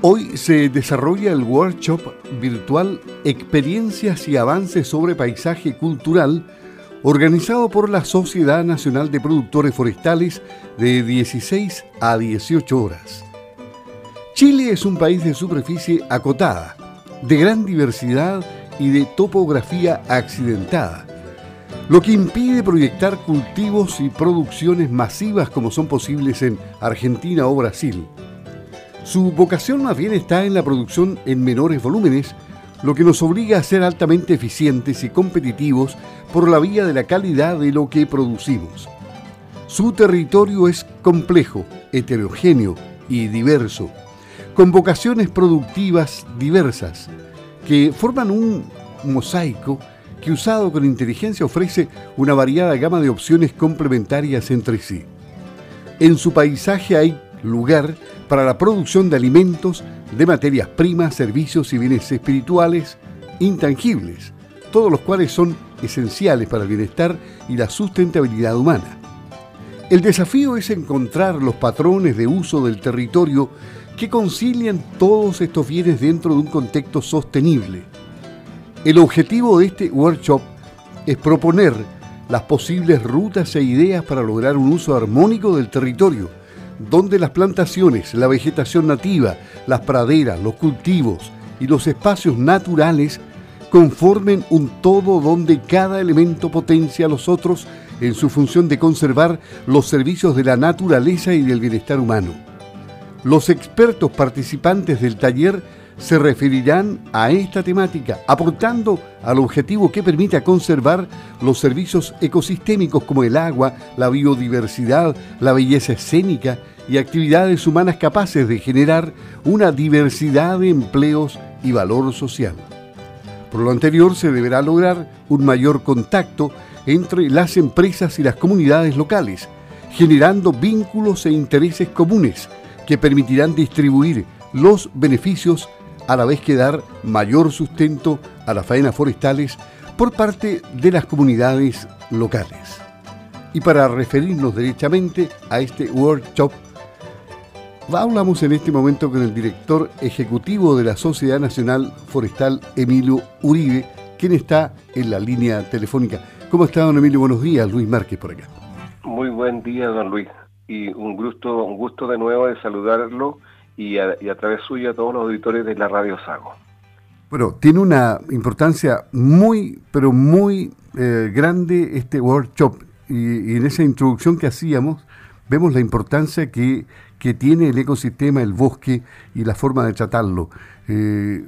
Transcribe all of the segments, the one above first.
Hoy se desarrolla el workshop virtual Experiencias y Avances sobre Paisaje Cultural, organizado por la Sociedad Nacional de Productores Forestales de 16 a 18 horas. Chile es un país de superficie acotada, de gran diversidad y de topografía accidentada, lo que impide proyectar cultivos y producciones masivas como son posibles en Argentina o Brasil. Su vocación más bien está en la producción en menores volúmenes, lo que nos obliga a ser altamente eficientes y competitivos por la vía de la calidad de lo que producimos. Su territorio es complejo, heterogéneo y diverso, con vocaciones productivas diversas, que forman un mosaico que usado con inteligencia ofrece una variada gama de opciones complementarias entre sí. En su paisaje hay lugar para la producción de alimentos, de materias primas, servicios y bienes espirituales intangibles, todos los cuales son esenciales para el bienestar y la sustentabilidad humana. El desafío es encontrar los patrones de uso del territorio que concilian todos estos bienes dentro de un contexto sostenible. El objetivo de este workshop es proponer las posibles rutas e ideas para lograr un uso armónico del territorio, donde las plantaciones, la vegetación nativa, las praderas, los cultivos y los espacios naturales conformen un todo donde cada elemento potencia a los otros en su función de conservar los servicios de la naturaleza y del bienestar humano. Los expertos participantes del taller se referirán a esta temática, aportando al objetivo que permita conservar los servicios ecosistémicos como el agua, la biodiversidad, la belleza escénica y actividades humanas capaces de generar una diversidad de empleos y valor social. Por lo anterior, se deberá lograr un mayor contacto entre las empresas y las comunidades locales, generando vínculos e intereses comunes que permitirán distribuir los beneficios a la vez que dar mayor sustento a las faenas forestales por parte de las comunidades locales. Y para referirnos derechamente a este workshop, hablamos en este momento con el director ejecutivo de la Sociedad Nacional Forestal, Emilio Uribe, quien está en la línea telefónica. ¿Cómo está, don Emilio? Buenos días, Luis Márquez por acá. Muy buen día, don Luis. Y un gusto, un gusto de nuevo de saludarlo y a, través suyo a todos los auditores de la Radio Sago. Bueno, tiene una importancia muy, pero muy eh, grande este workshop y, en esa introducción que hacíamos vemos la importancia que, que, tiene el ecosistema, el bosque y la forma de tratarlo. Eh,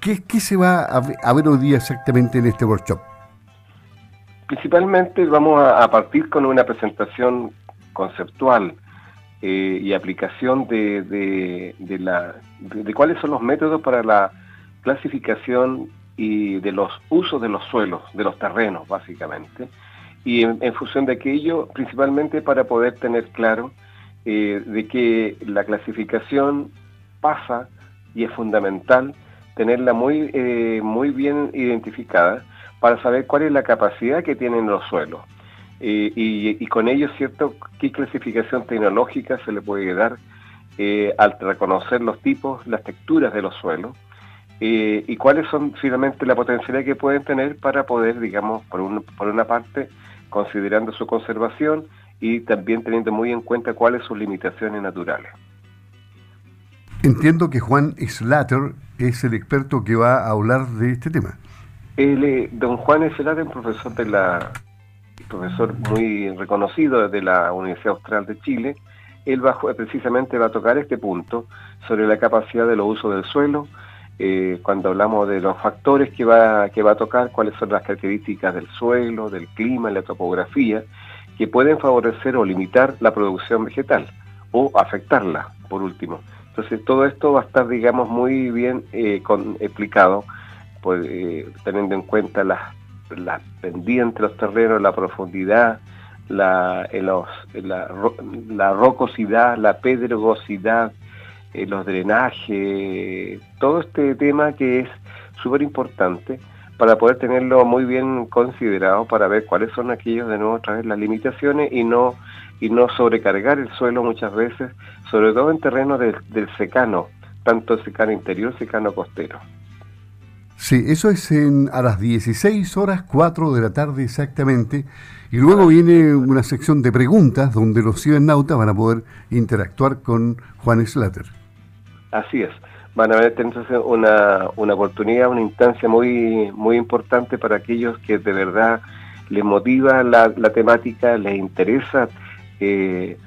¿qué, ¿qué, se va a, ver hoy día exactamente en este workshop? Principalmente vamos a partir con una presentación conceptual eh, y aplicación de, de, de, cuáles son los métodos para la clasificación y de los usos de los suelos, de los terrenos, básicamente. Y en, función de aquello, principalmente para poder tener claro eh, de que la clasificación pasa y es fundamental tenerla muy, eh, muy bien identificada para saber cuál es la capacidad que tienen los suelos eh, y, con ello, ¿cierto?, qué clasificación tecnológica se le puede dar eh, al reconocer los tipos, las texturas de los suelos eh, y cuáles son finalmente la potencialidad que pueden tener para poder, digamos, por, por una parte, considerando su conservación y también teniendo muy en cuenta cuáles sus limitaciones naturales. Entiendo que Juan Slater es el experto que va a hablar de este tema. don Juan Slater, profesor de la profesor muy reconocido de la Universidad Austral de Chile, él va, precisamente va a tocar este punto sobre la capacidad de los usos del suelo, eh, cuando hablamos de los factores que va, que va a tocar, cuáles son las características del suelo, del clima, la topografía, que pueden favorecer o limitar la producción vegetal o afectarla, por último. Entonces todo esto va a estar, digamos, muy bien eh, explicado, pues, eh, teniendo en cuenta las la pendiente los terrenos, la profundidad, la, eh, los, la, la, rocosidad, la pedregosidad, eh, los drenajes, todo este tema que es súper importante para poder tenerlo muy bien considerado para ver cuáles son aquellos de nuevo otra vez las limitaciones y no y no sobrecargar el suelo muchas veces, sobre todo en terrenos del secano, tanto secano interior, secano costero. Sí, eso es en, a las 16 horas 4 de la tarde exactamente. Y luego viene una sección de preguntas donde los cibernautas van a poder interactuar con Juan Slater. Así es. Van a tener entonces una, una oportunidad, una instancia muy, muy importante para aquellos que de verdad les motiva la, temática, les interesa eh,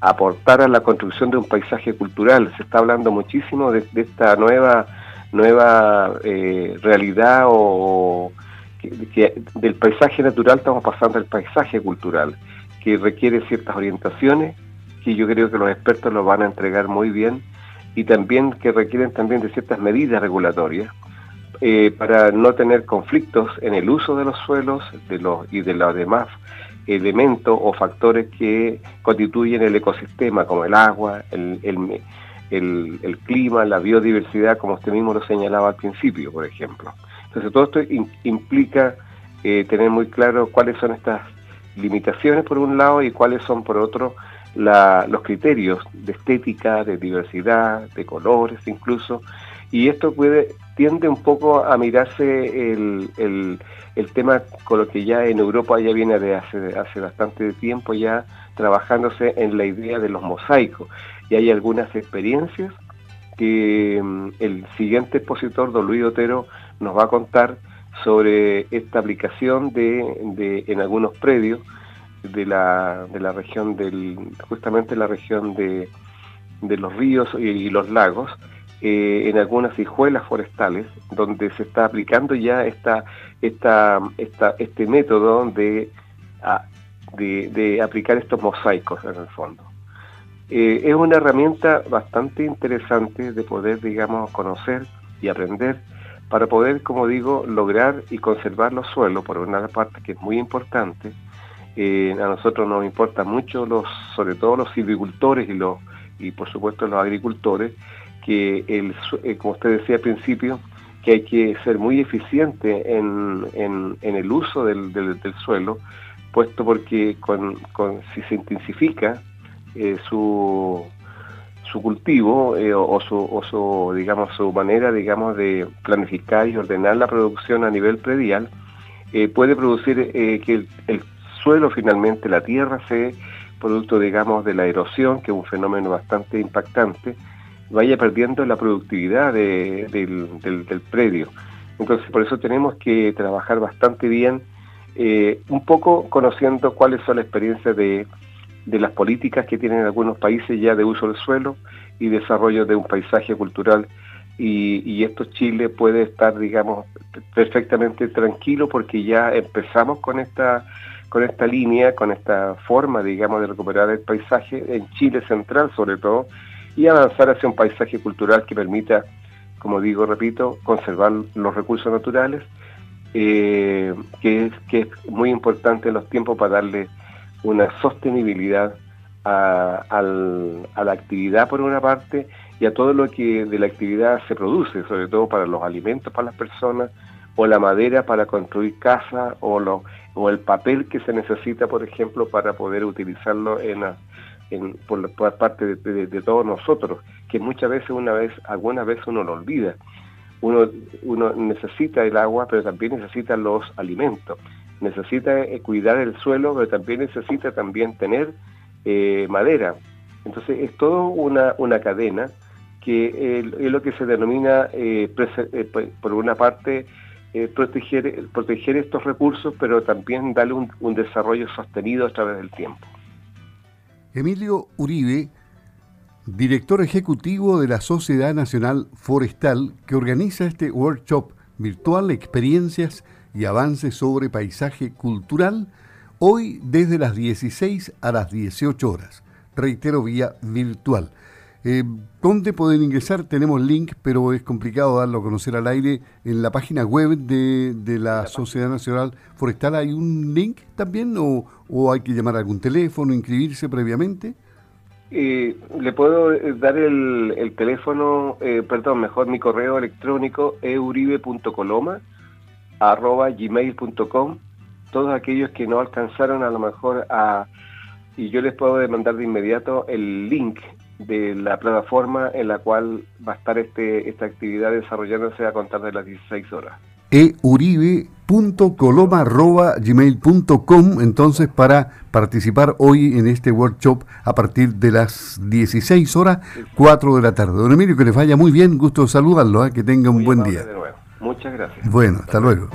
aportar a la construcción de un paisaje cultural. Se está hablando muchísimo de, esta nueva nueva eh, realidad o, que, del paisaje natural estamos pasando al paisaje cultural, que requiere ciertas orientaciones que yo creo que los expertos lo van a entregar muy bien y también que requieren también de ciertas medidas regulatorias eh, para no tener conflictos en el uso de los suelos de los, y de los demás elementos o factores que constituyen el ecosistema, como el agua, el, el, clima, la biodiversidad, como usted mismo lo señalaba al principio, por ejemplo. Entonces todo esto implica eh, tener muy claro cuáles son estas limitaciones por un lado y cuáles son por otro los criterios de estética, de diversidad, de colores incluso, y esto puede tiende un poco a mirarse el, el, el, tema con lo que ya en Europa ya viene de hace, hace bastante tiempo ya trabajándose en la idea de los mosaicos y hay algunas experiencias que mm, el siguiente expositor, don Luis Otero, nos va a contar sobre esta aplicación de, en algunos predios de la, de la región del, justamente la región de, de los ríos y, los lagos, eh, en algunas hijuelas forestales, donde se está aplicando ya esta, esta, esta, este método de, de aplicar estos mosaicos en el fondo. Eh, es una herramienta bastante interesante de poder, digamos, conocer y aprender para poder, como digo, lograr y conservar los suelos, por una parte que es muy importante. Eh, a nosotros nos importa mucho, los, sobre todo los silvicultores y, los, y por supuesto los agricultores, que, el, eh, como usted decía al principio, que hay que ser muy eficiente en, en, el uso del, del, suelo, puesto porque con, con, si se intensifica eh, su, su cultivo eh, o, su, o su, digamos, su manera, digamos, de planificar y ordenar la producción a nivel predial, eh, puede producir que el, suelo finalmente, la tierra, se producto, digamos, de la erosión, que es un fenómeno bastante impactante, vaya perdiendo la productividad del, del, del, predio. Entonces, por eso tenemos que trabajar bastante bien, un poco conociendo cuáles son las experiencias de de las políticas que tienen algunos países ya de uso del suelo y desarrollo de un paisaje cultural. Y, y, esto Chile puede estar digamos perfectamente tranquilo porque ya empezamos con esta con esta línea con esta forma digamos de recuperar el paisaje en Chile central sobre todo y avanzar hacia un paisaje cultural que permita como digo repito conservar los recursos naturales eh, que es que es muy importante en los tiempos para darle una sostenibilidad a, la actividad por una parte y a todo lo que de la actividad se produce, sobre todo para los alimentos para las personas, o la madera para construir casas, o, el papel que se necesita, por ejemplo, para poder utilizarlo en, por, parte de, todos nosotros, que muchas veces, una vez, algunas veces uno lo olvida. Uno necesita el agua, pero también necesita los alimentos necesita eh, cuidar el suelo, pero también necesita también tener eh, madera. Entonces es todo una, una cadena que es lo que se denomina, eh, por una parte, proteger, proteger estos recursos, pero también darle un, un desarrollo sostenido a través del tiempo. Emilio Uribe, director ejecutivo de la Sociedad Nacional Forestal, que organiza este workshop virtual Experiencias y avances sobre paisaje cultural, hoy desde las 16 a las 18 horas. Reitero, vía virtual. Eh, ¿Dónde pueden ingresar? Tenemos link, pero es complicado darlo a conocer al aire. En la página web de, la Sociedad Nacional Forestal hay un link también o, hay que llamar a algún teléfono, inscribirse previamente. Eh, le puedo eh, dar el, teléfono, perdón, mejor mi correo electrónico euribe.coloma arroba gmail.com, todos aquellos que no alcanzaron a lo mejor a, y yo les puedo mandar de inmediato el link de la plataforma en la cual va a estar este, esta actividad desarrollándose a contar de las 16 horas euribe.coloma.gmail.com entonces para participar hoy en este workshop a partir de las 16 horas, 4 de la tarde. Don Emilio, que les vaya muy bien, gusto saludarlo, ¿eh? que tenga un buen día. Muchas gracias. Bueno, hasta luego.